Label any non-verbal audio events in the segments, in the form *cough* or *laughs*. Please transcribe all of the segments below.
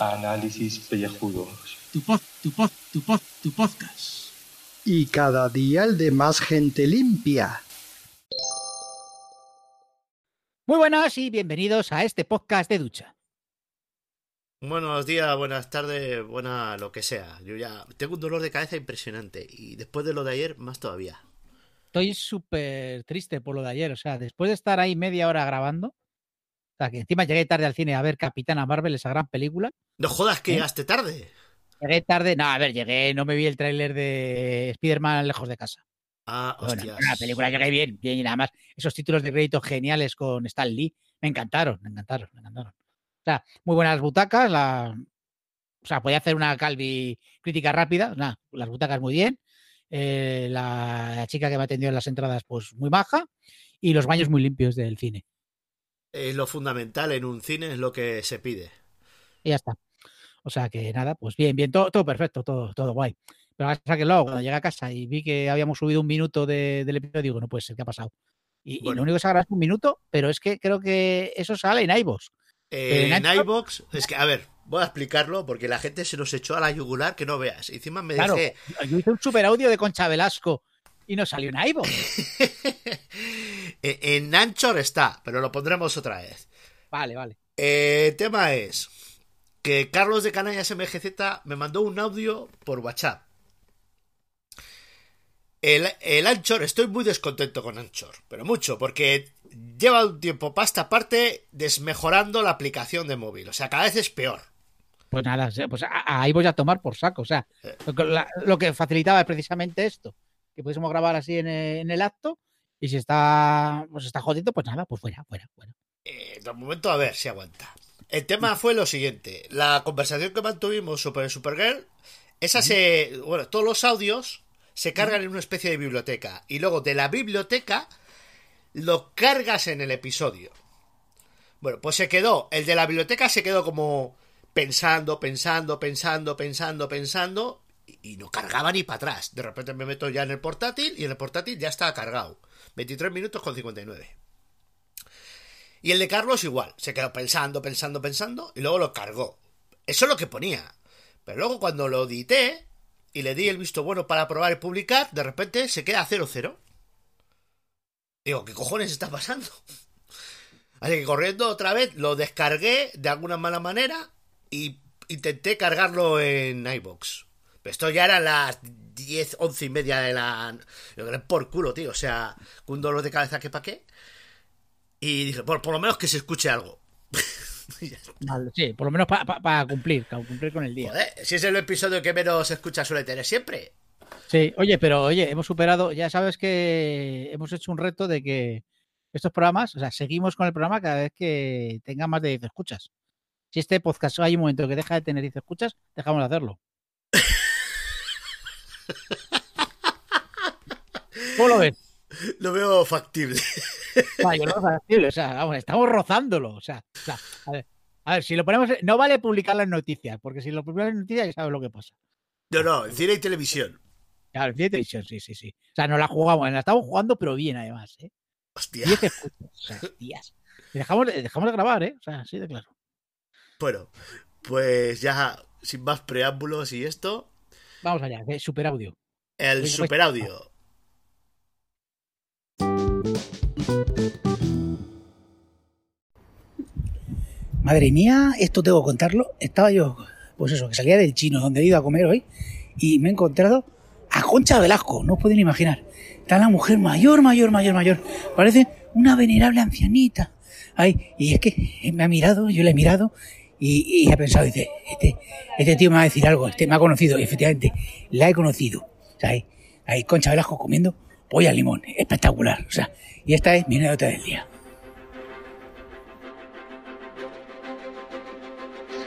Análisis pellejudos. Tu pod, tu pod, tu pod, tu podcast. Y cada día el de más gente limpia. Muy buenas y bienvenidos a este podcast de ducha. Buenos días, buenas tardes, buena lo que sea. Yo ya tengo un dolor de cabeza impresionante y después de lo de ayer, más todavía. Estoy súper triste por lo de ayer. O sea, después de estar ahí media hora grabando, o sea, que encima llegué tarde al cine a ver Capitana Marvel, esa gran película. No jodas que ¿Eh? llegaste tarde. Llegué tarde, no, a ver, llegué, no me vi el tráiler de Spider-Man lejos de casa. Ah, Bueno, hostias. la película llegué bien, bien, y nada más. Esos títulos de crédito geniales con Stan Lee me encantaron, me encantaron, me encantaron. O sea, muy buenas butacas, la... o sea, podía hacer una Calvi crítica rápida, nada, las butacas muy bien. Eh, la, la chica que me atendió en las entradas, pues muy baja, y los baños muy limpios del cine. Es lo fundamental en un cine, es lo que se pide. Y ya está. O sea que nada, pues bien, bien, todo, todo perfecto, todo, todo guay. Pero pasa que luego, cuando llegué a casa y vi que habíamos subido un minuto de- del episodio, digo, no puede ser, ¿qué ha pasado? Y, lo único que se agradece es un minuto, pero es que creo que eso sale en iVoox. Eh, en iBox, es que, a ver, voy a explicarlo porque la gente se nos echó a la yugular que no veas. Encima me Claro, dejé. yo hice un super audio de Concha Velasco y no salió en iVoox. *laughs* en en Anchor está, pero lo pondremos otra vez. Vale, vale. Eh, el tema es que Carlos de Canallas MGZ me mandó un audio por WhatsApp. El, el Anchor, estoy muy descontento con Anchor, pero mucho, porque lleva un tiempo para esta parte desmejorando la aplicación de móvil. O sea, cada vez es peor. Pues nada, pues ahí voy a tomar por saco. O sea, Eh. lo que, la- lo que facilitaba es precisamente esto, que pudiésemos grabar así en el, en el acto. Y si está, pues está jodido, pues nada, pues fuera, fuera, fuera. Eh, de momento, a ver si aguanta. El tema fue lo siguiente: la conversación que mantuvimos sobre Supergirl, esa se. Bueno, todos los audios se cargan en una especie de biblioteca. Y luego de la biblioteca lo cargas en el episodio. Bueno, pues se quedó. El de la biblioteca se quedó como pensando, pensando, pensando, pensando, pensando. Y no cargaba ni para atrás. De repente me meto ya en el portátil y en el portátil ya está cargado. 23 minutos con 59. Y el de Carlos igual, se quedó pensando, pensando, pensando y luego lo cargó. Eso es lo que ponía. Pero luego cuando lo edité y le di el visto bueno para probar y publicar, de repente se queda 0-0. Digo, ¿qué cojones está pasando? *laughs* Así que corriendo otra vez, lo descargué de alguna mala manera y intenté cargarlo en iBox. Pero esto ya eran las 10, 11 y media de la... Yo creo por culo, tío. O sea, con un dolor de cabeza que pa' qué. Y dije, por, por lo menos que se escuche algo. *laughs* Vale, sí, por lo menos para cumplir, para cumplir con el día. Joder, si es el episodio que menos escucha suele tener siempre. Sí, oye, pero oye, hemos superado, ya sabes que hemos hecho un reto de que estos programas, o sea, seguimos con el programa cada vez que tenga más de 10 escuchas. Si este podcast hay un momento que deja de tener 10 escuchas, dejamos de hacerlo. ¿Cómo lo ves? Lo veo factible. Yo lo veo factible, o sea, vamos, estamos rozándolo. O sea, o sea, a, ver, a ver, si lo ponemos, no vale publicar las noticias, porque si lo publicas en noticias ya sabes lo que pasa. No, no, en cine y televisión. Claro, en televisión, sí, sí, sí. O sea, no la jugamos, la estamos jugando, pero bien además, ¿eh? Hostia. 10 escuchas, o sea. Y dejamos, de- dejamos de grabar, ¿eh? O sea, así de claro. Bueno, pues ya, sin más preámbulos y esto, Vamos allá, de super audio. el super audio. Madre mía, esto tengo que contarlo. Estaba yo, pues eso, que salía del chino donde he ido a comer hoy y me he encontrado a Concha Velasco, no os pueden imaginar. Está la mujer mayor, mayor, mayor, mayor. Parece una venerable ancianita. Ay, y es que me ha mirado, yo le he mirado y, y he pensado, dice, este, este tío me va a decir algo, este me ha conocido, y efectivamente, la he conocido. O sea, ahí, ahí Concha Velasco comiendo polla al limón, espectacular. O sea, y esta es mi anécdota del día.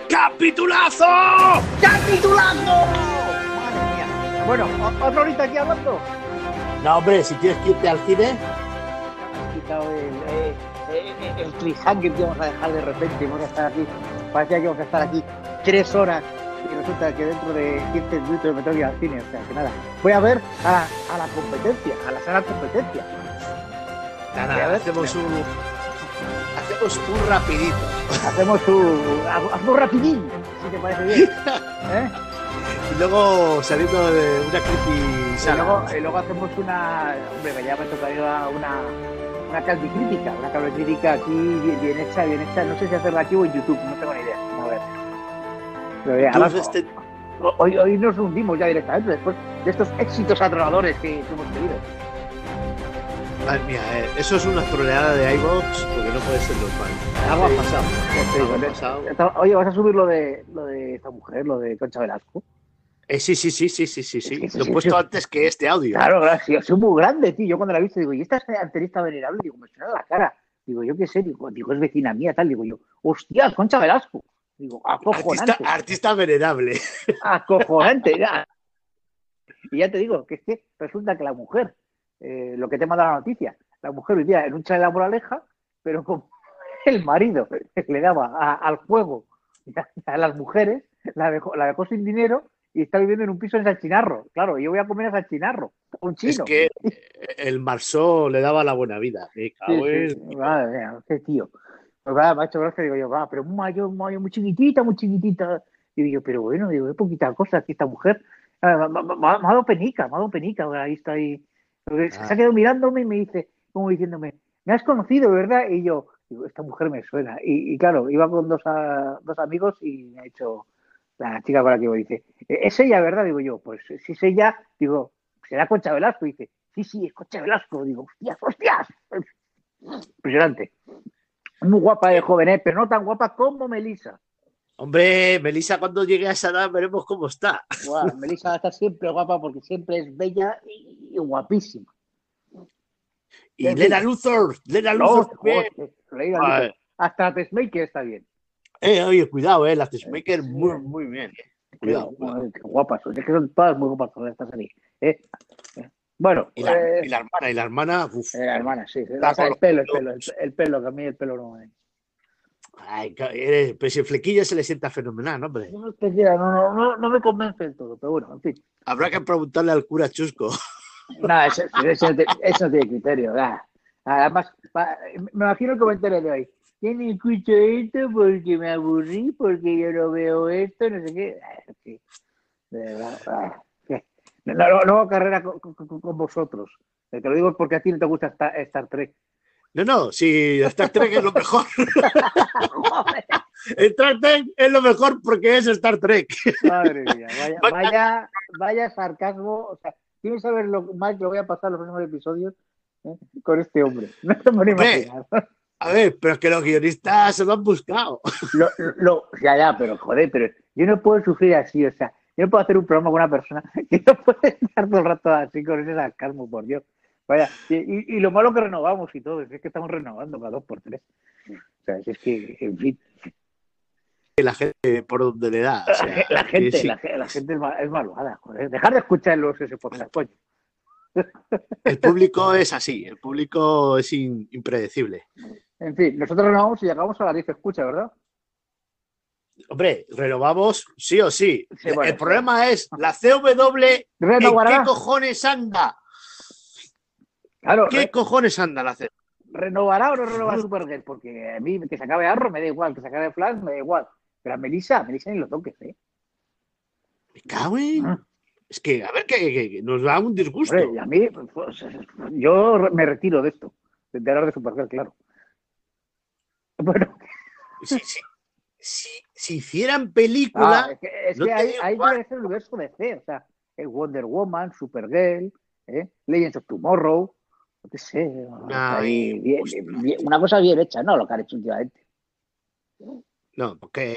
¡Capitulazo! ¡Capitulazo! Madre mía. Bueno, otra horita aquí hablando. No, hombre, si tienes que irte al cine, Has quitado el, eh, eh, el cliffhanger que vamos a dejar de repente. Vamos a estar aquí, parecía que vamos a estar aquí tres horas y resulta que dentro de 15 minutos me tengo que ir al cine. O sea, que nada. Voy a ver a, a la competencia, a la sala competencia. Nada, A ver, hacemos un. Hacemos un rapidito. Hacemos un. Hacemos rapidín, si te parece bien. *laughs* ¿Eh? Luego saliendo de una creepy Y luego, y luego hacemos una. Hombre, que ya me tocaría una. Una calvi crítica, una calvi crítica aquí bien, bien hecha, bien hecha. No sé si hacerla aquí o en YouTube, no tengo ni idea. A ver. Pero, Entonces, este- hoy, hoy nos hundimos ya directamente después de estos éxitos atronadores que, que hemos tenido. Madre mía, eh, eso es una troleada de iVox porque no puede ser normal. Algo ha pasado. Ya ha pasado. Oye, ¿vas a subir lo de, lo de esta mujer, lo de Concha Velasco? Eh, sí, sí, sí, sí, sí, sí, sí. Lo he puesto antes que este audio. Claro, claro, sí, soy muy grande, tío. Yo cuando la he visto digo, ¿y esta es antenista venerable? Digo, me suena la cara. Digo, yo qué sé, digo, digo, es vecina mía, tal. Digo yo, hostia, Concha Velasco. Digo, acojonante. Artista, artista venerable. *laughs* Acojonante. ya. Y ya te digo, que es que resulta que la mujer, eh, lo que te manda la noticia, la mujer vivía en un de la moraleja, pero como *laughs* el marido le daba a- al juego a, a las mujeres, la dejó, la dejó sin dinero y está viviendo en un piso en Salchinarro. Claro, yo voy a comer a Salchinarro, un chino. Es que el Marsó le daba la buena vida. Me Sí, sí, sí. Madre mía, qué tío. Pues va, me ha hecho gracia, digo yo, va, pero un mayo, un mayo muy chiquitita, muy chiquitita. Y digo pero bueno, digo, es poquita cosa que esta mujer. Ah, Me, ha dado penica, me ha dado penica, ahora ahí está ahí. Porque Se Ah. ha quedado mirándome y me dice, como diciéndome, me has conocido, ¿verdad? Y yo, digo, esta mujer me suena. Y, y claro, iba con dos, a- dos amigos y me ha dicho la chica con la que voy, dice, "¿E- ¿es ella, verdad? Digo yo, pues si es ella, digo, será Concha Velasco. Y dice, sí, sí, es Concha Velasco. Digo, hostias, hostias. Impresionante. Muy guapa de joven, ¿eh? pero no tan guapa como Melissa. Hombre, Melissa, cuando llegue a esa edad veremos cómo está. Guau, Melissa está siempre guapa porque siempre es bella y, y guapísima. Y. Lena Luthor, Lena Luthor. la Ay. lista. Hasta está bien. Eh, oye, cuidado, eh, las Testmaker muy, muy bien. eh. Cuidado, cuidado. Guapas. Es que son todas muy guapas todas estas serie. ¿eh? Eh, Bueno, Y la, eh, y la hermana, y la hermana, uf. eh, la hermana, sí. el pelo, el pelo, el, el pelo, que a mí el pelo no me. Ay, eres- pero si el flequillo se le sienta fenomenal, hombre. No, no, no, no, no me convence del todo, pero bueno, en fin. Habrá que preguntarle al cura Chusco. *laughs* No, eso, eso eso no tiene criterio. Además, me imagino el comentario de hoy. Yo no escucho esto porque me aburrí, porque yo no veo esto, no sé qué. Ah, sí. Ah, No, no, no hago carrera con, con- con- vosotros. Eh, Te lo digo porque a ti no te gusta Star, Star Trek. No, no, si Star Trek es lo mejor. *laughs* *laughs* Star Trek es lo mejor porque es Star Trek. Madre mía, vaya, *laughs* vaya, vaya sarcasmo. O sea, ¿quieres saber lo mal que lo voy a pasar los próximos episodios eh, con este hombre? No te puedo ni Hombre. A ver, pero es que los guionistas se lo han buscado. *laughs* Lo, lo, ya, ya, pero joder, pero yo no puedo sufrir así, o sea, yo no puedo hacer un programa con una persona *laughs* que no puede estar todo el rato así con ese sarcasmo, por Dios. Vaya, y, y- y lo malo que renovamos y todo, es que estamos renovando cada dos por tres. O sea, es que, en fin, La gente por donde le da. o sea, *laughs* la gente, sí. la, ge- la gente es malvada, joder. Dejar de escuchar los ese podcast, coño. El público es así, el público es in- impredecible. En fin, nosotros renovamos y llegamos a la 10 escucha, ¿verdad? Hombre, renovamos sí o sí. Sí, bueno, el problema es la CW. ¿En Renovará. qué cojones anda? Claro, ¿Qué re- cojones anda la CW? ¿renovará o no renovará Supergirl? Porque a mí que se acabe Arrow me da igual, que se acabe Flash me da igual. Pero a Melissa, a Melissa ni lo toques, ¿eh? Me cago en- Ah. Es que, a ver, que, nos da un disgusto. Hombre, y a mí, pues, yo me retiro de esto, de hablar de Supergirl, claro. *laughs* Bueno, Si, si- si- si hicieran película, ah, es que, es no que ahí, ahí debe ser el universo de C, o sea, el Wonder Woman, Supergirl, ¿eh? Legends of Tomorrow, no sé, ahí, Ay, bien- hostia. bien- una cosa bien hecha, ¿no? Lo que han hecho últimamente. No, porque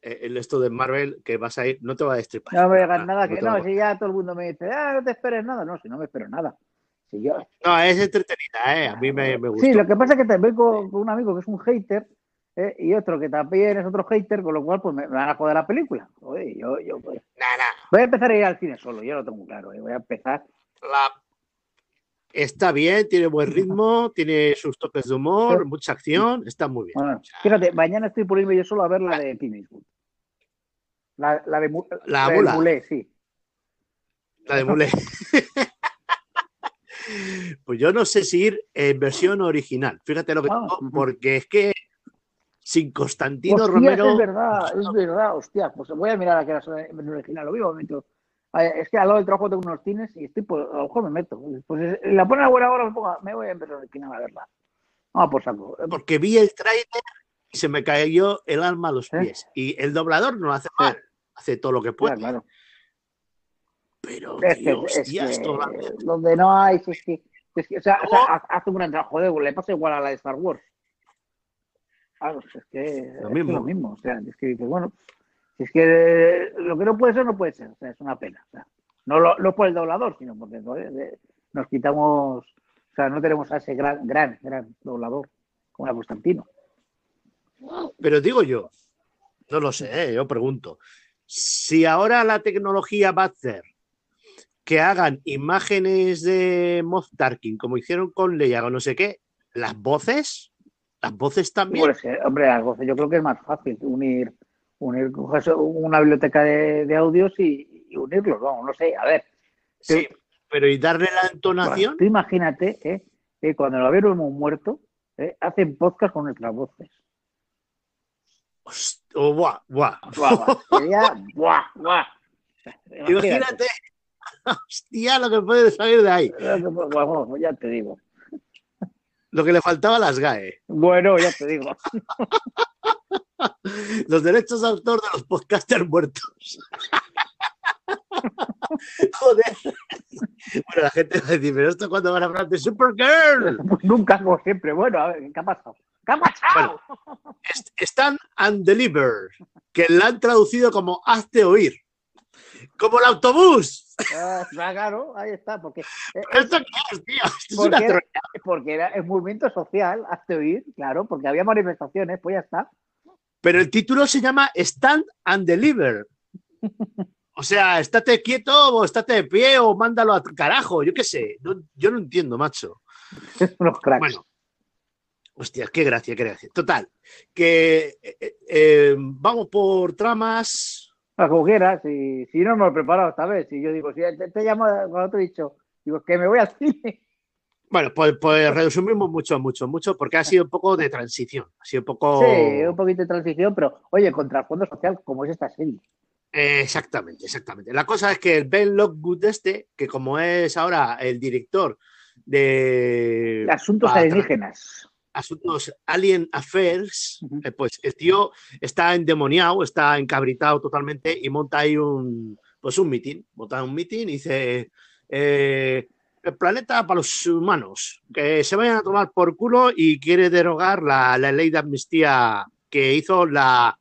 el esto de Marvel que vas a ir no te va a destripar. No me digas nada, que no, si ya todo el mundo me dice, ah, no te esperes nada, no, si no me espero nada. Si yo, No, es entretenida, ¿eh? A mí me, me gustó. Sí, lo que pasa es que también con, con un amigo que es un hater ¿eh? y otro que también es otro hater, con lo cual pues me, van a joder la película. Joder, yo, yo pues, Nah, nah, voy a empezar a ir al cine solo, yo lo tengo claro. ¿eh? Voy a empezar. la- Está bien, tiene buen ritmo, tiene sus toques de humor, mucha acción, está muy bien. Bueno, fíjate, mañana estoy por irme yo solo a ver la de Clint Eastwood. La, la de, Mu- La de. Mulé, sí. La de Mulé. *laughs* Pues yo no sé si ir en versión original. Fíjate lo que Ah, digo, porque es que sin Constantino Romero. Es verdad, es verdad, hostia. Pues voy a mirar a qué era en original. Lo mismo me meto. Es que al lado del trabajo tengo unos cines y estoy, pues, a lo mejor me meto. Pues es- la ponen a buena hora, me, pongo- me voy a empezar original a verla. Vamos por saco. Porque vi el tráiler y se me cayó el alma a los ¿Eh? pies. Y el doblador no hace mal, hace todo lo que puede. Claro, claro. Pero, Es que, es donde no hay, es que, es que- o sea, o sea, No. ha- hace un gran trabajo, joder, le pasa igual a la de Star Wars. Claro, es que Lo es mismo. lo mismo, o sea, es que dices, bueno, si es que lo que no puede ser, no puede ser, o sea, es una pena. o sea, no, lo, no por el doblador, sino porque de- nos quitamos, o sea, no tenemos a ese gran, gran, gran doblador como era Constantino. Pero digo yo, no lo sé, ¿eh? yo pregunto. Si ahora la tecnología va a hacer que hagan imágenes de Moff Tarkin, como hicieron con Leia o no sé qué, las voces, las voces también. Pues, eh, hombre, las voces, yo creo que es más fácil unir, unir una biblioteca de, de audios y, y unirlos, vamos, no sé, a ver. sí, pero y darle la entonación. Tú imagínate eh, que cuando lo hemos muerto, eh, hacen podcast con nuestras voces. Oh, buah, buah. Buah, buah, sería, buah, buah. Imagínate, *laughs* hostia, lo que puede salir de ahí. *laughs* Bueno, ya te digo. Lo que le faltaba a las GAE. Bueno, ya te digo. *laughs* Los derechos de autor de los podcasters muertos. Joder. Bueno, la gente va a decir, pero esto cuando van a hablar de Supergirl. Pues nunca, como siempre. Bueno, a ver, ¿qué ha pasado? ¿Qué ha pasado? Est- Stand and Deliver, que la han traducido como hazte oír. Como el autobús. Ah, claro, ahí está, porque, eh, ¿Esto qué es, tío? Esto es porque, una era, troya. porque era el movimiento social, hazte oír, claro, porque había manifestaciones, pues ya está. Pero el título se llama Stand and Deliver. O sea, estate quieto o estate de pie o mándalo a carajo. Yo qué sé. No- yo no entiendo, macho. Unos cracks. Bueno. Hostia, qué gracia, qué gracia. Total, que eh, eh, vamos por tramas. Como quieras, si, si no me lo he preparado esta vez, si yo digo, si te, te llamo cuando te he dicho, digo, que me voy al cine. Bueno, pues, pues resumimos mucho, mucho, mucho, porque ha sido un poco de transición. Ha sido un poco. Sí, un poquito de transición, pero oye, contra el fondo social, como es esta serie. Eh, exactamente, exactamente. La cosa es que el Ben Lockwood este, que como es ahora el director de Asuntos alienígenas. asuntos Alien Affairs, eh, pues el tío está endemoniado, está encabritado totalmente y monta ahí un, pues un mitin, monta un mitin y dice, eh, el planeta para los humanos, que se vayan a tomar por culo y quiere derogar la, la ley de amnistía que hizo la,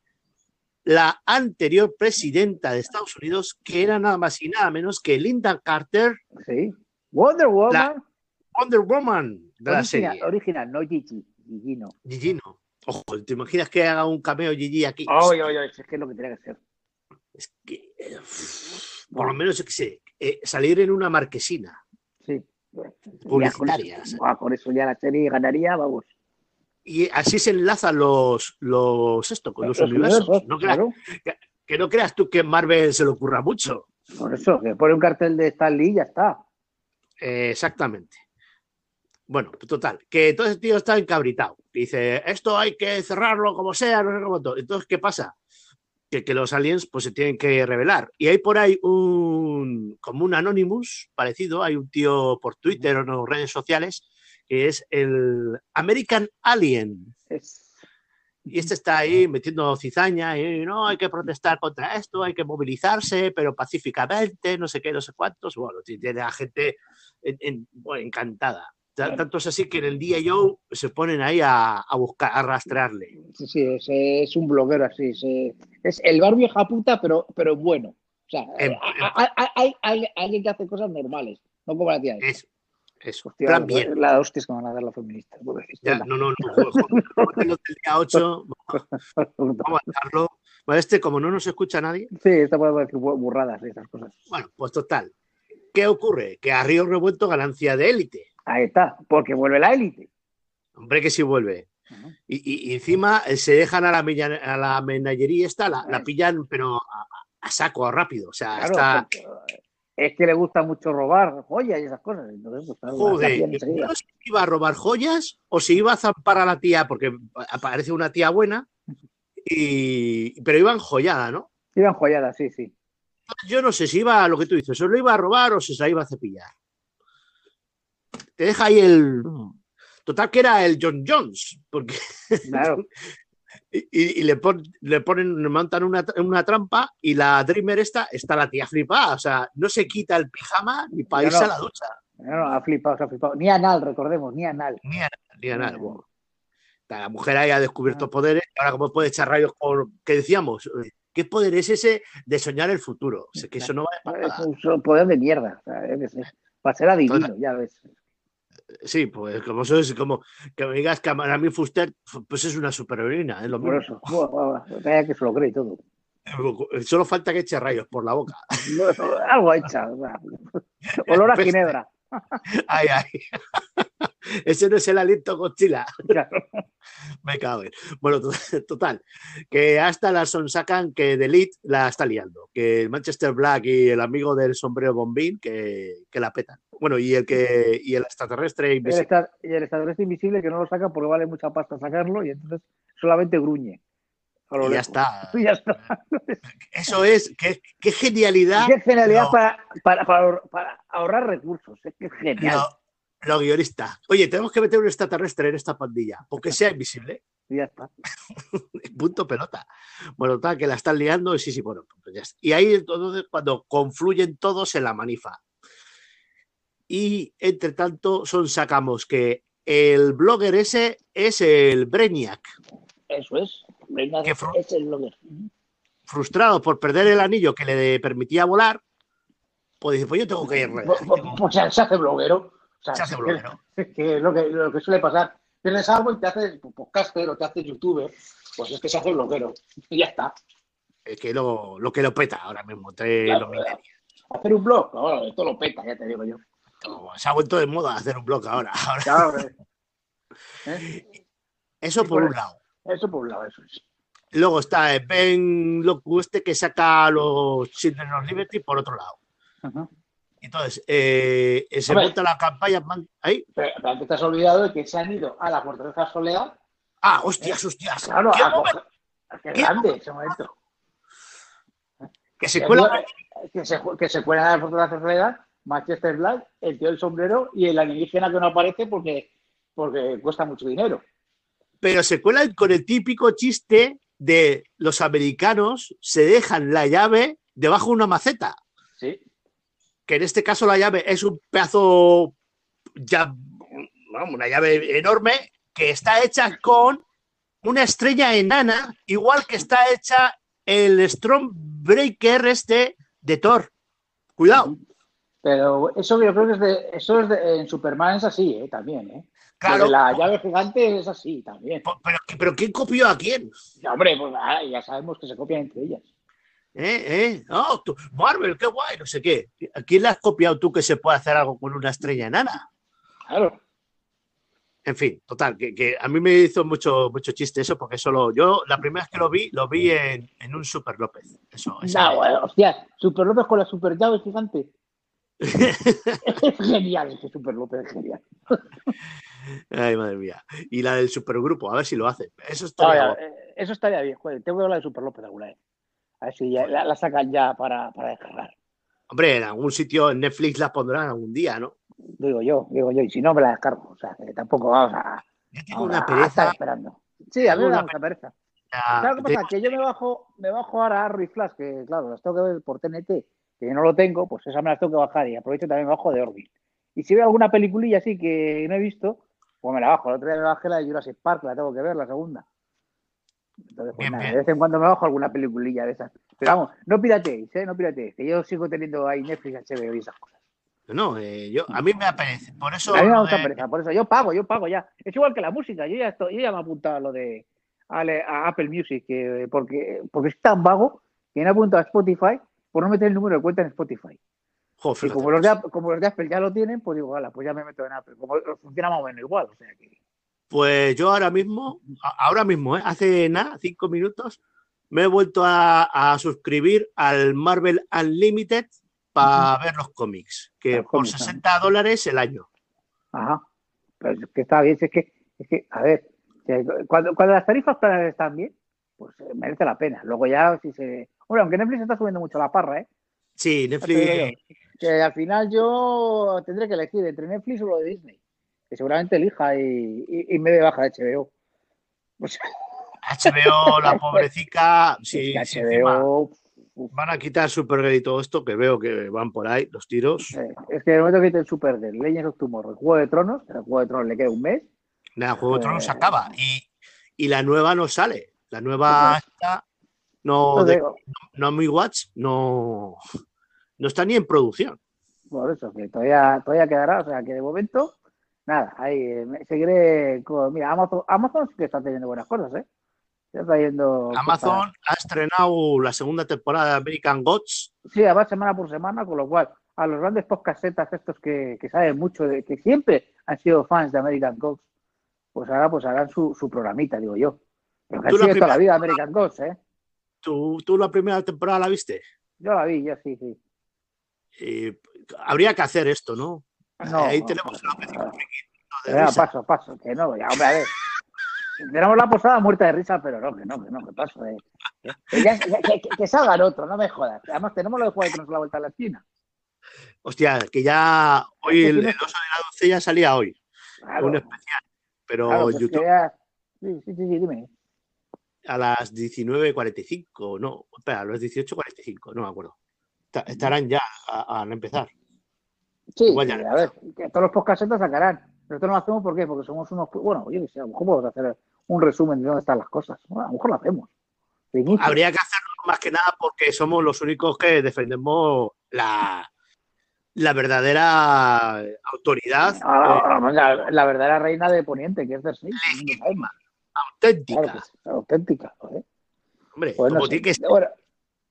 la anterior presidenta de Estados Unidos, que era nada más y nada menos que Linda Carter, Sí. Wonder Woman. Wonder Woman de la serie. original, no Gigi. Gigi no. Gigi no. Ojo, ¿te imaginas que haga un cameo Gigi aquí? Ay, ay, es que es lo que tiene que ser. Es que, eh, por lo menos, qué sé, eh, salir en una marquesina. Sí. Publicitaria, Ya sí. con, eso, con eso ya la serie ganaría, vamos. Y así se enlazan los, los, esto, con los, Los universos. universos, No creas- claro. que no creas tú que Marvel se le ocurra mucho. Por eso, que pone un cartel de Stan Lee y ya está. Eh, exactamente. Bueno, total, que entonces el tío está encabritado. Dice, esto hay que cerrarlo como sea, no sé cómo todo. Entonces, ¿qué pasa? Que, que los aliens pues se tienen que revelar. Y hay por ahí un, como un Anonymous parecido, hay un tío por Twitter o en redes sociales, que es el American Alien. Es, Y este está ahí metiendo cizaña y no, hay que protestar contra esto, hay que movilizarse, pero pacíficamente, no sé qué, no sé cuántos. Bueno, tiene a gente en- en- bueno, encantada. Ta- Tanto es así que en el día yo se ponen ahí a, a buscar, a rastrearle. sí, sí, es, es un bloguero así. Es, es el bar vieja puta, pero, pero bueno. O sea, Em- hay, hay- hay- hay alguien que hace cosas normales, no como la tía. esta. Es, eso, Hostia, plan bien. La hostia es que van a dar las feministas. Ya, no, no, no, del día 8, vamos a dejarlo. Bueno, este, como no nos escucha nadie, Sí, esta puede decir bu- burradas y esas cosas. bueno, pues total. ¿Qué ocurre? Que a Río Revuelto ganancia de élite. Ahí está, porque vuelve la élite. Hombre, que sí vuelve. Y, y- y encima eh, se dejan a la, a la menagería esta, la, la pillan, pero a, a saco, a rápido. O sea, Claro, está, porque, es que le gusta mucho robar joyas y esas cosas. Entonces, pues, Joder, no sé si iba a robar joyas o si iba a zampar a la tía, porque aparece una tía buena, y, pero iba enjollada, ¿no? Iban joyadas, sí, sí. Yo no sé si iba a lo que tú dices, o lo iba a robar o se la iba a cepillar. Te deja ahí el. Total, que era el John Jones, porque. Claro. *laughs* y, y- le, pon- le ponen, le montan una, una trampa y la Dreamer esta está la tía flipada. O sea, no se quita el pijama ni para irse no. a la ducha. No, no, ha flipado, se ha flipado. Ni anal, recordemos, ni anal. Ni a, ni a nada. No. Bueno, la mujer ahí ha descubierto Ah. poderes. Ahora, como puede echar rayos con. ¿Qué decíamos? ¿Qué poder es ese de soñar el futuro? O sea, que eso no vale Es un poder de mierda. O sea. Para ser adivino, ya ves. Sí, pues como eso es como que me digas que Mami Fuster pues es una superheroína, es lo Por mismo. eso. Buah, buah, Calla que se lo cree todo. Solo falta que eche rayos por la boca. Bueno, Algo hecha. *laughs* Olor a Peste. ginebra. *laughs* Ay, ay. Ese no es el aliento Godzilla. *laughs* Claro. Me cago en. Bueno, to- *laughs* total. Que hasta la sacan que The Elite la está liando. Que el Manchester Black y el amigo del sombrero bombín que, que la petan. Bueno, y el que y el extraterrestre El invisible. extra- y el extraterrestre invisible que no lo saca porque vale mucha pasta sacarlo y entonces solamente gruñe. Y ya está. *laughs* Y ya está. Eso es, qué, qué genialidad. Qué genialidad para, para, para, ahor- para ahorrar recursos. Es que es genial. Los guionistas. Oye, tenemos que meter un extraterrestre en esta pandilla, porque sea invisible. Y ya está. *laughs* Punto pelota. Bueno, tal, que la están liando y sí, sí, bueno, pues ya está. Y ahí entonces cuando confluyen todos en la manifa. Y entre tanto, son sacamos que el blogger ese es el Brainiac, Eso es. Fru- es el blogger. frustrado por perder el anillo que le permitía volar. Pues dice, pues yo tengo que ir. Pues, pues- pues se hace bloguero. Sea, Se hace es bloguero. *laughs* que- Es lo que, lo que suele pasar. Tienes algo y te haces podcaster o te haces youtuber. Pues es que se hace bloguero. *laughs* Y ya está. Es que lo, lo que lo peta ahora mismo, entre Claro, millennials. Hacer un blog, ahora esto lo peta, ya te digo yo. Se ha vuelto de moda hacer un blog ahora. *laughs* Ahora, Claro, eh. Eso por por- un lado. Eso por un lado, eso es. Luego está Ben Locu este que saca los Children of Liberty por otro lado. Ajá. Entonces, eh, se Hombre. monta la campaña. ¿Ahí? Pero, pero te has olvidado de que se han ido a la Fortaleza Soleal. Ah, hostias, hostias. Claro, ¿Qué coger- Qué ¿Qué grande ese momento. Que se cuela. no- Que se, que se cuelan a la Fortaleza Soleal, Manchester Black, el tío del sombrero y el alienígena que no aparece porque, porque cuesta mucho dinero. Pero se cuelan con el típico chiste de los americanos se dejan la llave debajo de una maceta. Sí. Que en este caso la llave es un pedazo. Ya, vamos, una llave enorme que está hecha con una estrella enana, igual que está hecha el Stormbreaker este de Thor. Cuidado. Pero eso yo creo que es de, eso es de, en Superman es así, ¿eh? también, ¿eh? Claro. La llave gigante es así también. Pero, pero ¿quién copió a quién? Ya, hombre, pues ah, ya sabemos que se copian entre ellas. ¿Eh? ¿Eh? No, tú- Marvel, qué guay, no sé qué. ¿A quién le has copiado tú que se puede hacer algo con una estrella enana? Claro. En fin, total, que, que a mí me hizo mucho, mucho chiste eso, porque solo yo, la primera vez que lo vi, lo vi en, en un Super López. Eso, esa- No, bueno, hostia, Super López con la super llave gigante. *laughs* es genial, ese Super López es genial. Ay, madre mía. Y la del supergrupo, a ver si lo hace. Eso está ya, eh, eso estaría bien, joder. Tengo que hablar de Super López alguna vez. A ver si ya, la, la sacan ya para, para descargar. Hombre, en algún sitio en Netflix la pondrán algún día, ¿no? Digo yo, digo yo, y si no me la descargo. O sea, que tampoco vamos a, Yo tengo una a pereza. estar esperando. Sí, a mí me da una mucha pereza. Ah, ¿Sabes qué pasa? Que yo me bajo, me bajo ahora Arrow y Flash, que claro, las tengo que ver por TNT, que no lo tengo, pues esas me las tengo que bajar y aprovecho también me bajo de Orbit. Y si veo alguna peliculilla así que no he visto, pues me la bajo. El otro día me bajé la de Jurassic Park, la tengo que ver, la segunda. Entonces, pues Bien, nada, bien. de vez en cuando me bajo alguna peliculilla de esas. Pero vamos, no pirateéis, ¿eh? No pirateéis, que yo sigo teniendo ahí Netflix, HBO y esas cosas. No, eh, yo, a mí me apetece. Por eso. a mí me de- pereza, por eso yo pago, yo pago ya. Es igual que la música, yo ya, estoy, yo ya me he apuntado a lo de a, a Apple Music, que- porque, porque es tan vago que me he apuntado a Spotify por no meter el número de cuenta en Spotify. Jo, Y como los, de, como los de Apple ya lo tienen, pues digo, hala, pues ya me meto en Apple. Como funciona más o menos igual, o sea que. Pues yo ahora mismo, ahora mismo, ¿eh? hace nada, cinco minutos, me he vuelto a, a suscribir al Marvel Unlimited para ver los cómics, que Los por cómics, 60 dólares el año. Ajá. Pero es que está bien, es que, es que a ver, cuando, cuando las tarifas planas están bien, pues eh, merece la pena. Luego ya, si se. Bueno, aunque Netflix está subiendo mucho la parra, ¿eh? Sí, Netflix. Que al final yo tendré que elegir entre Netflix o lo de Disney. Que seguramente elija y, y, y me dé baja de HBO. HBO, la *laughs* pobrecita. Sí, es que HBO. van a quitar Supergirl y todo esto, que veo que van por ahí los tiros. eh, es que en el momento que el Supergirl, Legends of Tomorrow, el Juego de Tronos, al Juego de Tronos le queda un mes, Nada, Juego de Tronos se Eh, acaba. Y, y la nueva no sale. La nueva esta, no, de, no muy watch, no, no está ni en producción. por eso, que todavía, todavía quedará. O sea, que de momento, nada, ahí eh, seguiré con. Mira, Amazon, Amazon sí que está teniendo buenas cosas, ¿eh? Está trayendo. Amazon cosas. ha estrenado la segunda temporada de American Gods. Sí, además semana por semana, con lo cual a los grandes podcastetas estos que, que saben mucho, de, que siempre han sido fans de American Gods, pues ahora pues harán su, su programita, digo yo. Pero que la sido toda la vida American Gods, ¿eh? ¿Tú, tú la primera temporada la viste? Yo la vi, yo sí, sí. Eh, habría que hacer esto, ¿no? No, Ahí tenemos no, paso, paso, que no, ya, hombre, a ver. Tenemos la posada muerta de risa, pero no, que no, que no, que paso. eh. Que, ya- que- que- que salgan otro, no me jodas. Además, tenemos lo de jugar nos la vuelta a la esquina. Hostia, que ya hoy el, el oso de la doncella salía hoy, Claro, un especial. Pero claro, pues YouTube ya- Sí, sí, sí, sí, dime. a las 19.45, no, espera, a las 18.45, no me acuerdo. Ta- Estarán ya a, a empezar. Sí, Igual sí, a ver, que todos los podcastetas sacarán. Nosotros no lo hacemos ¿por qué? porque somos unos. Bueno, yo qué sé, a lo mejor podemos hacer un resumen de dónde están las cosas. Bueno, a lo mejor lo hacemos. De. Habría que hacerlo más que nada porque somos los únicos que defendemos la, la verdadera autoridad Ah, eh, ah, la verdadera reina de Poniente, que es Cersei. legítima, Claro auténtica. es auténtica. joder. Hombre, Pues no como sé. tiene que ser. Bueno,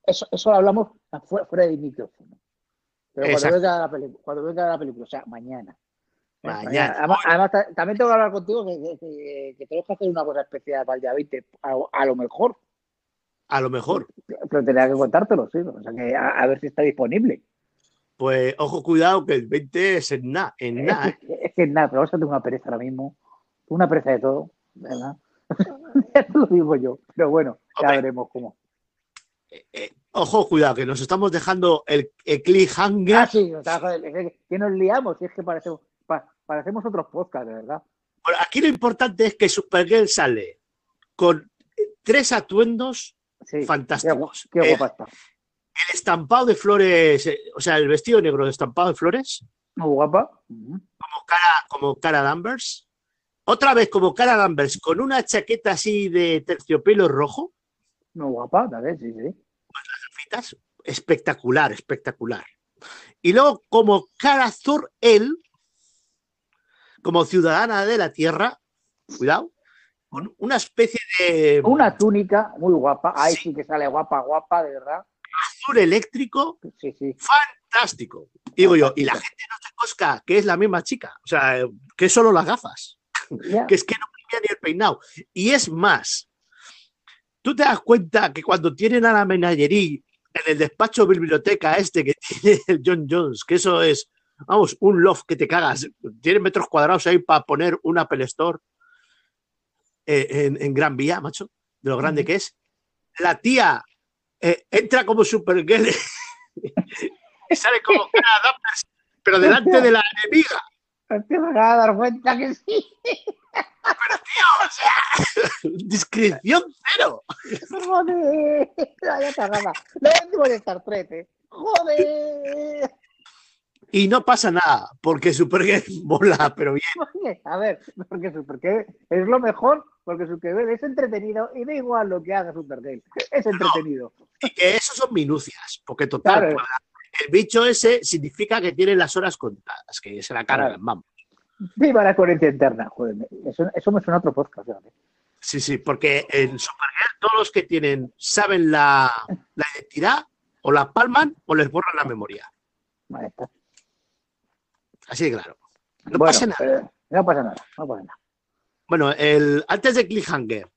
eso, eso lo hablamos fu- fuera del micrófono. Pero cuando venga, la película, cuando venga la película, o sea, mañana. ¿eh? Mañana. Además, además, ta- también tengo que hablar contigo que, que- que- tenemos que hacer una cosa especial para el día 20, a, a lo mejor. A lo mejor. Pero tenía que contártelo, sí. O sea, que a, a ver si está disponible. Pues ojo, cuidado, que el 20 es en nada, en. ¿eh? Es, que- es que nada, pero vamos a tener una pereza ahora mismo. Una pereza de todo, ¿verdad? *laughs* ya te lo digo yo. Pero bueno, ya veremos cómo. Eh, ojo, cuidado, que nos estamos dejando el, el cliffhanger. Ah, sí, o sea, que, nos liamos, y es que parecemos, pa- parecemos otros podcasts, de verdad. Bueno, aquí lo importante es que Supergirl sale con tres atuendos Sí, fantásticos. Qué, guapa está. el estampado de flores, eh, o sea, el vestido negro de estampado de flores, Muy guapa. Como cara, como cara Danvers. Otra vez como cara Danvers, con una chaqueta así de terciopelo rojo. Muy guapa, también, sí, sí. Espectacular, espectacular. Y luego, como cara Zor, él, como ciudadana de la Tierra, cuidado, con una especie de Una túnica muy guapa. Ahí Sí. sí que sale guapa, guapa, de verdad. azul eléctrico Sí, sí. fantástico. Digo yo, y la gente no se cosca que es la misma chica, o sea, que es solo las gafas, que es que no cambia ni el peinado. Y es más, tú te das cuenta que cuando tienen a la menagerie en el despacho biblioteca este que *laughs* tiene el John Jones, que eso es, vamos, un loft que te cagas, tiene metros cuadrados ahí para poner un Apple Store eh, en, en Gran Vía, macho, de lo grande que es. La tía eh, entra como Supergirl *laughs* y sale como pero delante de la enemiga. *laughs* Te vas a dar cuenta que sí. *laughs* O sea, discreción cero. Joder. Vaya cagada. Lo último de Star Trek, ¿eh? Joder. Y no pasa nada, porque Supergirl *laughs* mola, pero bien. A ver, porque Supergirl es lo mejor, porque Supergirl es entretenido y da igual lo que haga Supergirl. Es entretenido. Y que eso son minucias, porque total, Claro. el bicho ese significa que tiene las horas contadas, que se la cargan, Claro. vamos. Viva la coherencia interna. Joder, eso, eso me suena a otro podcast. fíjate. Sí, sí, porque en Supergirl todos los que tienen saben la, la identidad, o la palman o les borran la memoria. Ahí está. Así de claro. No Bueno, pasa nada. eh, no pasa nada, no pasa nada. Bueno, el, antes de Cliffhanger,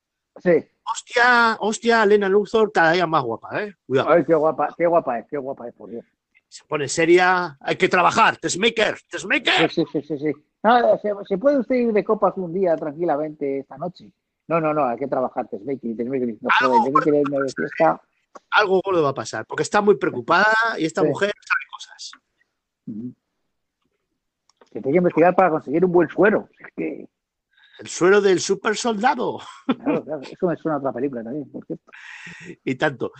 Sí. hostia, hostia, Elena Luthor cada día más guapa, ¿eh? Cuidado. Ay, qué guapa, qué guapa es, qué guapa es, por Dios. Se pone seria. Hay que trabajar. Testmaker, Sí, Testmaker. sí, sí, sí, sí. No, se, se puede usted ir de copas un día tranquilamente esta noche. No, no, no, hay que trabajar, Tesmeki, Tesmeki. No joder, ¿de qué queréis irme de fiesta? Algo gordo va a pasar, porque está muy preocupada y esta Sí. mujer sabe cosas. Ujú. Que tiene que investigar para conseguir un buen suero. Es que, El suero del super soldado. claro, claro, eso me suena a otra película también, por cierto. Y tanto.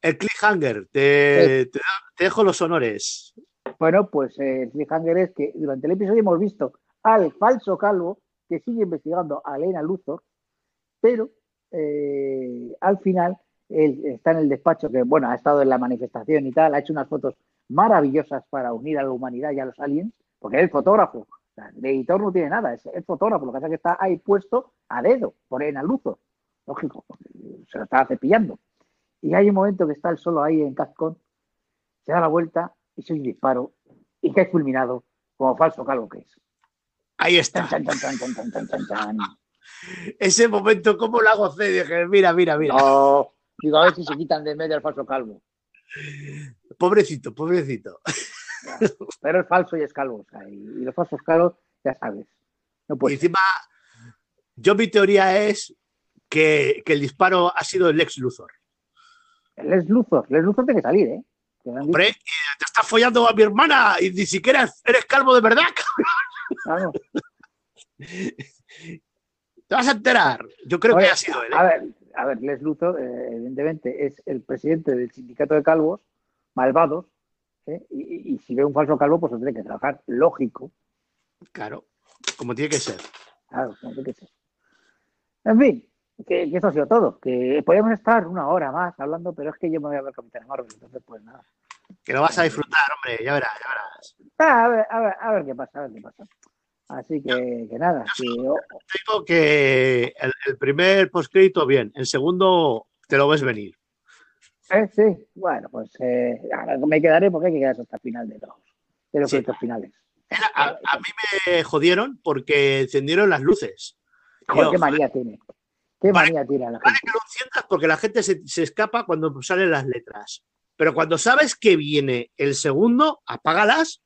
El cliffhanger. Te, te, da- te dejo los honores. Bueno, pues eh, el cliffhanger es que durante el episodio hemos visto al falso calvo que sigue investigando a Elena Luthor, pero eh, al final él está en el despacho que, bueno, ha estado en la manifestación y tal, ha hecho unas fotos maravillosas para unir a la humanidad y a los aliens, porque es fotógrafo. O sea, de editor no tiene nada, es, es fotógrafo, lo que pasa es que está ahí puesto a dedo por Elena Luthor. Lógico, se lo estaba cepillando. Y hay un momento que está él solo ahí en Cascón, se da la vuelta y se disparo y cae fulminado como falso calvo que es. Ahí está. Chan, chan, chan, chan, chan, chan, chan, chan. Ese momento, ¿cómo lo hago? Dije, mira, mira, mira. No, digo, a ver si se quitan de en medio al falso calvo. Pobrecito, pobrecito. *laughs* Pero es falso y es calvo. o sea, y, y los falsos calvos, ya sabes. No Y puede encima, yo mi teoría es que, que el disparo ha sido el ex Luthor. Les Luthor, Les Luthor tiene que salir, ¿eh? Hombre, te estás follando a mi hermana y ni siquiera eres calvo de verdad. *laughs* claro. Te vas a enterar. Yo creo Oye, que ha sido él. ¿eh? A ver, a ver, Les Luthor, eh, evidentemente, es el presidente del sindicato de calvos, malvados, ¿eh? y, si ve un falso calvo, pues lo tiene que trabajar. Lógico. Claro, como tiene que ser. Claro, sé qué es eso. En fin, que, que eso ha sido todo. Que podemos estar una hora más hablando, pero es que yo me voy a ver Capitán Marvel, entonces pues nada. Que lo vas a disfrutar, hombre. Ya verás, ya verás. Ah, a, ver, a, ver, a ver qué pasa, a ver qué pasa. Así que, que nada, que, Te digo que el, el primer postcrédito, bien. El segundo, te lo ves venir. Eh, sí, bueno, pues eh, ahora me quedaré porque hay que quedarse hasta el final de los, de los Sí. créditos finales. A, a mí me jodieron porque encendieron las luces. Joder, qué manía tiene. Qué Vale, manía tiene la Vale gente. que lo enciendas porque la gente se, se escapa cuando salen las letras. Pero cuando sabes que viene el segundo, apágalas.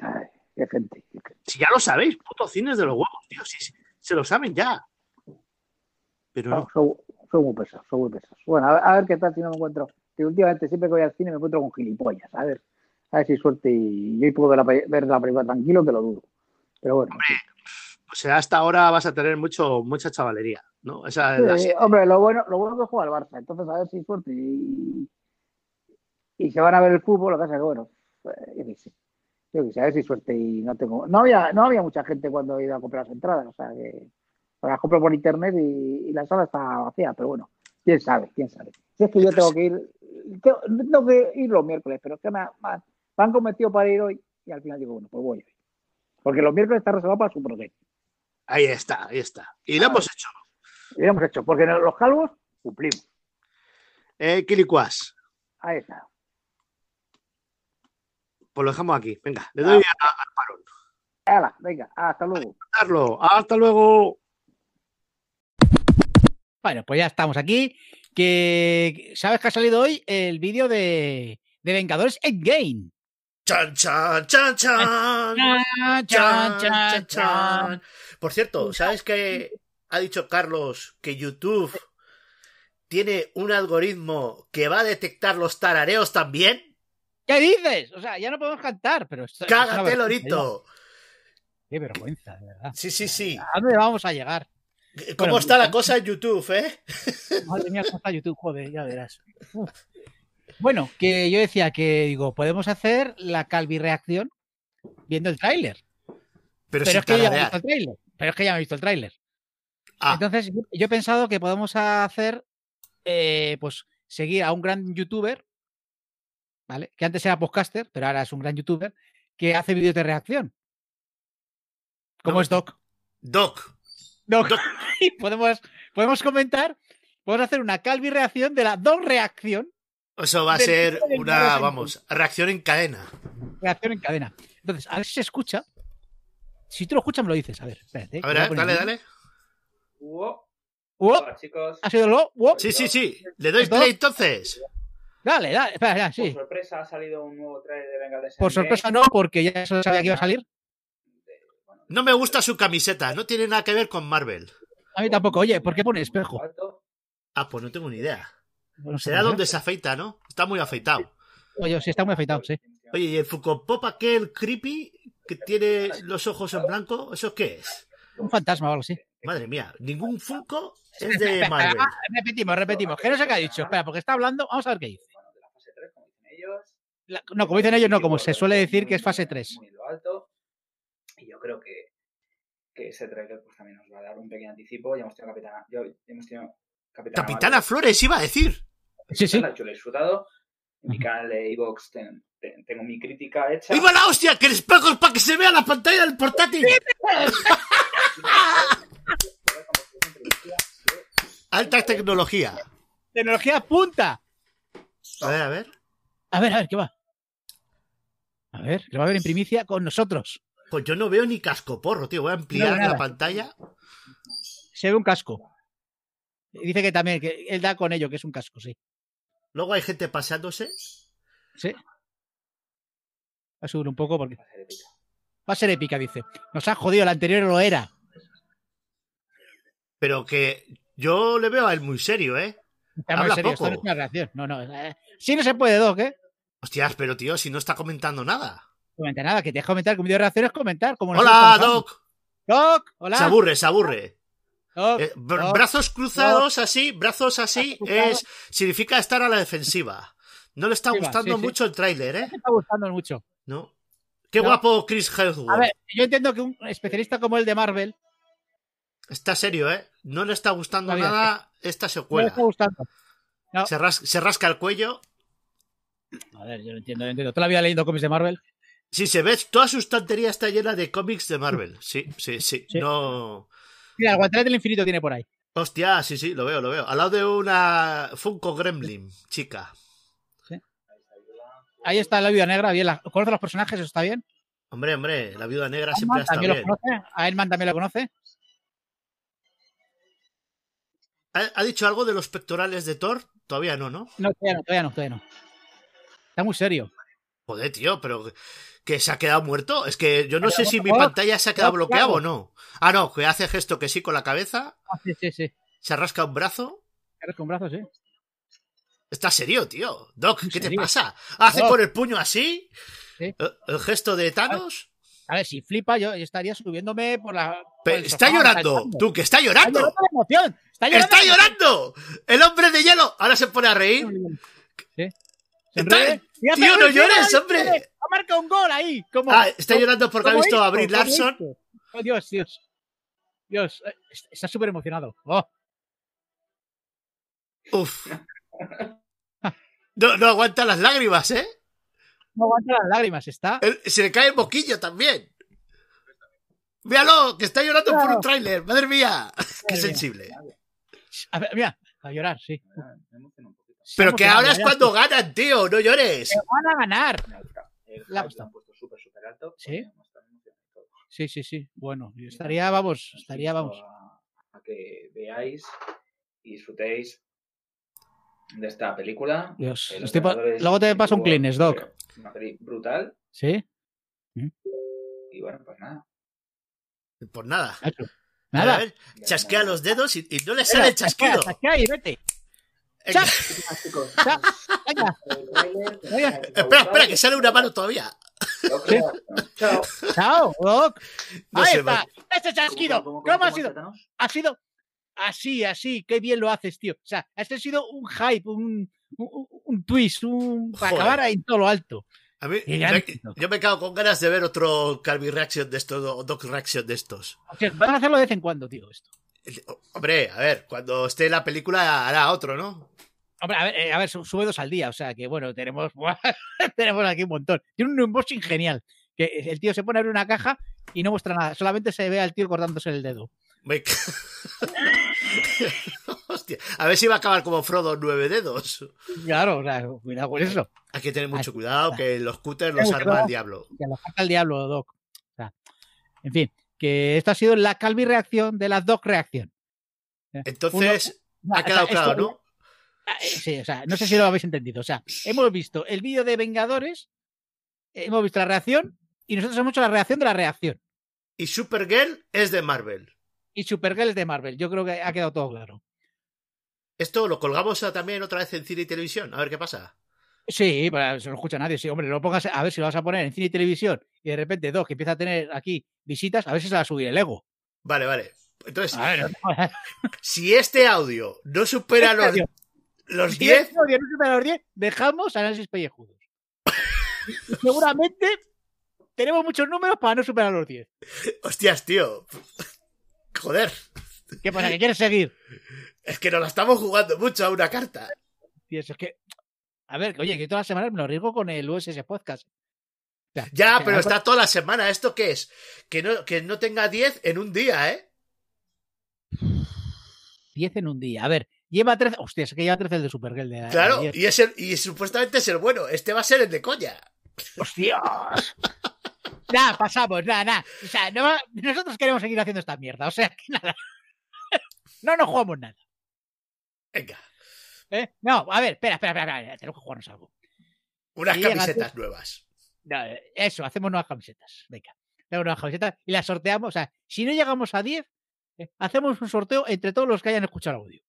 Ay, qué gente. qué gente. Si ya lo sabéis, putos cines de los huevos, tío. Si, si- se lo saben ya. Pero No, son muy pesados, son muy pesados. Bueno, a ver, a ver qué tal si no me encuentro. Que últimamente siempre que voy al cine me encuentro con gilipollas. A ver, a ver si suerte y yo hoy puedo ver la, ver la película tranquilo, que lo dudo. Pero bueno. sí. O sea, hasta ahora vas a tener mucho, mucha chavalería. ¿no? Esa Sí, hombre, lo bueno, lo bueno es que juega el Barça. Entonces, a ver si suerte y, y se van a ver el fútbol. Lo que pasa es que, bueno, pues, yo qué sé. Yo qué sé, a ver si suerte y no tengo. No había, no había mucha gente cuando he ido a comprar las entradas. O sea que las compro por internet y, y la sala está vacía. Pero bueno, quién sabe, quién sabe. Si es que yo tengo que ir, tengo, tengo que ir los miércoles, pero es que me, me ha- me han convencido para ir hoy y al final digo, bueno, pues voy. Porque los miércoles está reservado para su proyecto. Ahí está, ahí está. Y lo hemos hecho. Y lo hemos hecho, porque en los calvos cumplimos. Eh, Kilicuas, Ahí está. pues lo dejamos aquí. Venga, le doy a, a parón. Hala, venga, hasta luego. Hasta luego. Bueno, pues ya estamos aquí. Que sabes que ha salido hoy el vídeo de, de Vengadores Endgame. Chan, chan, chan, chan. Chan, Chan, chan, chan. Por cierto, ¿sabes qué ha dicho Carlos que YouTube tiene un algoritmo que va a detectar los tarareos también? ¿Qué dices? O sea, ya no podemos cantar, pero esto, ¡Cágate, Lorito! Qué vergüenza, de verdad. Sí, sí, sí. ¿A dónde vamos a llegar? ¿Cómo Bueno, está la cosa en YouTube, eh? *laughs* Madre mía, cómo está YouTube, joder, ya verás. Uf. Bueno, que yo decía que, digo, podemos hacer la calvi reacción viendo el tráiler. Pero, es que ya me he visto el tráiler. Pero es que ya me he visto el tráiler. Ah, Entonces, yo, yo he pensado que podemos hacer, eh, pues, seguir a un gran youtuber, ¿vale? Que antes era podcaster, pero ahora es un gran youtuber, que hace vídeos de reacción. Como No, es Doc. Doc. *laughs* Y podemos, podemos comentar, podemos hacer una calvi reacción de la Doc reacción, Eso va a ser de una, vamos, reacción en cadena. reacción en cadena. Entonces, a ver si se escucha. Si tú lo escuchas, me lo dices. A ver, espérate. A ver, dale, aquí. dale. Uop, Hola, chicos. ha sido lo. uop. Sí, sí, sí. Le doy play entonces. Dale, dale, espera, ya, Por sorpresa ha salido un nuevo trailer de Vengadores Por Endgame. sorpresa no, porque ya se sabía que iba a salir. No me gusta su camiseta, no tiene nada que ver con Marvel. A mí tampoco. Oye, ¿por qué pone espejo? Ah, pues no tengo ni idea. No sé Será donde se afeita, ¿no? Está muy afeitado. Oye, sí, está muy afeitado, sí. Oye, ¿y el Funko Pop aquel creepy que tiene los ojos en blanco? ¿Eso qué es? Un fantasma o algo así. Madre mía, ningún Funko es de Marvel. ah, repetimos, repetimos. ¿Qué no sé qué ha dicho? Espera, porque está hablando. Vamos a ver qué dice. La- no, como dicen ellos, no, como se suele decir que es fase 3. Muy en lo alto. Y yo creo que, que ese trailer pues, también nos va a dar un pequeño anticipo. Ya hemos tenido Capitana. yo- hemos tenido Capitana, Capitana Marvel. Flores iba a decir. Sí, sí. Yo lo he disfrutado. En mi canal de Evox ten- ten- tengo mi crítica hecha. ¡Viva la hostia! ¡Que el espejo es para que se vea la pantalla del portátil! *laughs* Alta tecnología. Tecnología punta. A ver, a ver. A ver, a ver, ¿qué va? A ver, que lo va a ver en primicia con nosotros. Pues yo no veo ni cascoporro, tío. Voy a ampliar No la pantalla. Se ve un casco. Dice que también, que él da con ello, que es un casco, sí. Luego hay gente paseándose. Sí. Va a subir un poco porque. Va a ser épica, dice. Nos ha jodido, la anterior lo era. Pero que yo le veo a él muy serio, ¿eh? Está muy Habla serio, esto poco. no es una reacción. No, no. eh, Sí, no se puede, Doc, ¿eh? Hostias, pero tío, si no está comentando nada. Comenta nada, que te deja comentar, que un vídeo de reacción es comentar. Como Hola. Doc. Doc, hola. Se aburre, se aburre. Doc, Eh, br- Doc, brazos cruzados así, brazos así, es significa estar a la defensiva. No le está gustando sí, sí. mucho el tráiler, ¿eh? Me está gustando mucho. ¿No? Qué No. guapo Chris A Hemsworth. ver, yo entiendo que un especialista como el de Marvel Está serio, ¿eh? No le está gustando nada esta no le secuela. está gustando. No. Se, ras- se rasca el cuello. A ver, yo lo entiendo, lo entiendo. Toda la vida leyendo cómics de Marvel. Sí, se ve, toda su estantería está llena de cómics de Marvel. Sí, sí, sí. Sí. No. Mira, el guantelete del infinito tiene por ahí. Hostia, sí, sí, lo veo, lo veo. Al lado de una Funko Gremlin, chica. Ahí está la viuda negra, bien. La... ¿Conoce los personajes? ¿Eso está bien? Hombre, hombre, la viuda negra siempre lo bien. conoce. A Elman también lo conoce. ¿Ha, ha dicho algo de los pectorales de Thor? Todavía no, ¿no? No, todavía no, todavía no, todavía no. Está muy serio. Joder, tío, pero que se ha quedado muerto. Es que yo no Pero, sé si mi pantalla se ha quedado claro. o no. Ah, no, que hace gesto que sí con la cabeza, Ah, sí, sí, sí. se rasca un brazo. Eres con brazos, sí. Está serio, tío. Doc, ¿qué te pasa? ¿Hace Doc. con el puño así? Sí. ¿El, gesto de Thanos? A ver, si flipa, yo estaría subiéndome por la. por está llorando. Tú, que está Está llorando. llorando de emoción. Está llorando. ¡Está llorando! ¡El hombre de hielo! Ahora se pone a reír. Sí. Tío, no llores, hombre. Ha marcado un gol ahí. Como, Ah, está llorando porque ha visto a esto, Brie Larson. Oh, Dios, Dios. Dios, eh, está súper emocionado. Oh, Uf. No, no aguanta las lágrimas, ¿eh? no aguanta las lágrimas. Está. Se le cae el boquillo también. Míralo, que está llorando por un tráiler. Madre mía. Qué mía. sensible. A ver, mira, a llorar, sí. Se Pero que ahora es cuando ganan, tío. No llores. Se van a ganar. El La- súper, súper alto. Sí. Sí, sí, sí. Bueno, estaría, vamos, estaría, vamos. A, que veáis y disfrutéis de esta película. Dios, luego te paso un War, Doc. Una peli brutal. ¿Sí? Y bueno, pues nada. Pues nada. Nada. ver, chasquea los dedos y, y no le sale el chasquea, chasquido. chasquea y vete. Chicos, chas, *laughs* venga. Espera, espera, que sale una mano todavía. Chao. Chao, Doc. No Ahí está. Ese chasquido. ¿Cómo, cómo, ¿Cómo, cómo, ha sido? Ha sido así, así. Qué bien lo haces, tío. O sea, este ha sido un hype, un, un, un twist, un para Joder. acabar ahí en todo lo alto. A mí, ya me- yo me cago con ganas de ver otro Calvi Reaction de estos, o Doc Reaction de estos. O sea, van a hacerlo de vez en cuando, tío, esto. Hombre, a ver, cuando esté la película hará otro, ¿no? Hombre, a ver, eh, a ver, su- sube dos al día, o sea que bueno, tenemos, *laughs* tenemos aquí un montón. Tiene un unboxing genial. Que el tío se pone a abrir una caja y no muestra nada, solamente se ve al tío cortándose el dedo. Me *laughs* Hostia, a ver si va a acabar como Frodo nueve dedos. Claro, o sea, cuidado con eso. Hay que tener mucho cuidado que los cutters los arma el diablo. Que lo saca el diablo, Doc. O sea, en fin, que esto ha sido la Calvi reacción de la Doc reacción. Entonces, Uno- ha quedado o sea, claro, esto- ¿no? eh, sí, o sea, no sé si lo habéis entendido. O sea, hemos visto el vídeo de Vengadores, hemos visto la reacción y nosotros hemos hecho la reacción de la reacción. Y Supergirl es de Marvel. Y Supergirl es de Marvel. Yo creo que ha quedado todo claro. Esto lo colgamos también otra vez en cine y televisión. A ver qué pasa. Sí, pero se lo escucha nadie. Sí, hombre, lo pongas a ver si lo vas a poner en cine y televisión y de repente dos que empieza a tener aquí visitas, a ver si se va a subir el ego. Vale, vale. Entonces, A ver, *laughs* si este audio no supera los, Este audio. los si 10, este audio no supera los 10, dejamos análisis pellejudos. Seguramente tenemos muchos números para no superar los 10. hostias, tío. Joder, ¿Qué pasa? ¿Que quieres seguir? es que nos la estamos jugando mucho a una carta. Tío, eso es que. A ver, oye, que todas las semanas me lo riego con el USS Podcast. O sea, Ya, pero está toda la semana. ¿Esto qué es? Que no, que no tenga 10 en un día, ¿eh? 10 en un día. A ver, lleva 13. Hostia, es que lleva 13 el de Supergirl. De, Claro, y, es el, y supuestamente es el bueno. Este va a ser el de coña. ¡Hostias! *laughs* Nada, pasamos, nada, nada. O sea, no nosotros queremos seguir haciendo esta mierda. O sea, que nada. *laughs* No nos jugamos nada. Venga, ¿eh? No, a ver, espera, espera, espera, espera, tenemos que jugarnos algo. unas Y camisetas nuevas. No, eso, hacemos nuevas camisetas. Venga, hacemos nuevas camisetas y las sorteamos. O sea, si no llegamos a 10, eh, hacemos un sorteo entre todos los que hayan escuchado el audio. O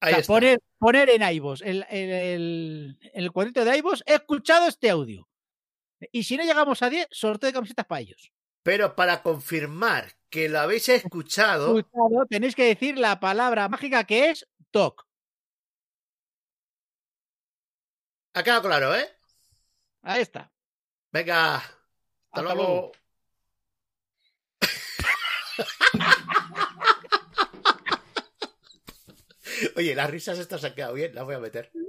Ahí sea, está. poner, poner en iVoox, el, el, el, el cuadrito de iVoox, he escuchado este audio. Y si no llegamos a 10, sorteo de camisetas para ellos. Pero para confirmar que lo habéis escuchado, Escuchado, tenéis que decir la palabra mágica que es TOC. Ha quedado claro, ¿eh? Ahí está. Venga, hasta, Hasta luego. luego. *laughs* Oye, las risas estas han quedado bien, las voy a meter. *laughs*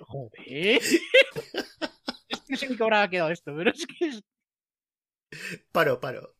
Joder. *laughs* Es que no sé ni cómo habrá quedado esto, pero es que es Paro, paro.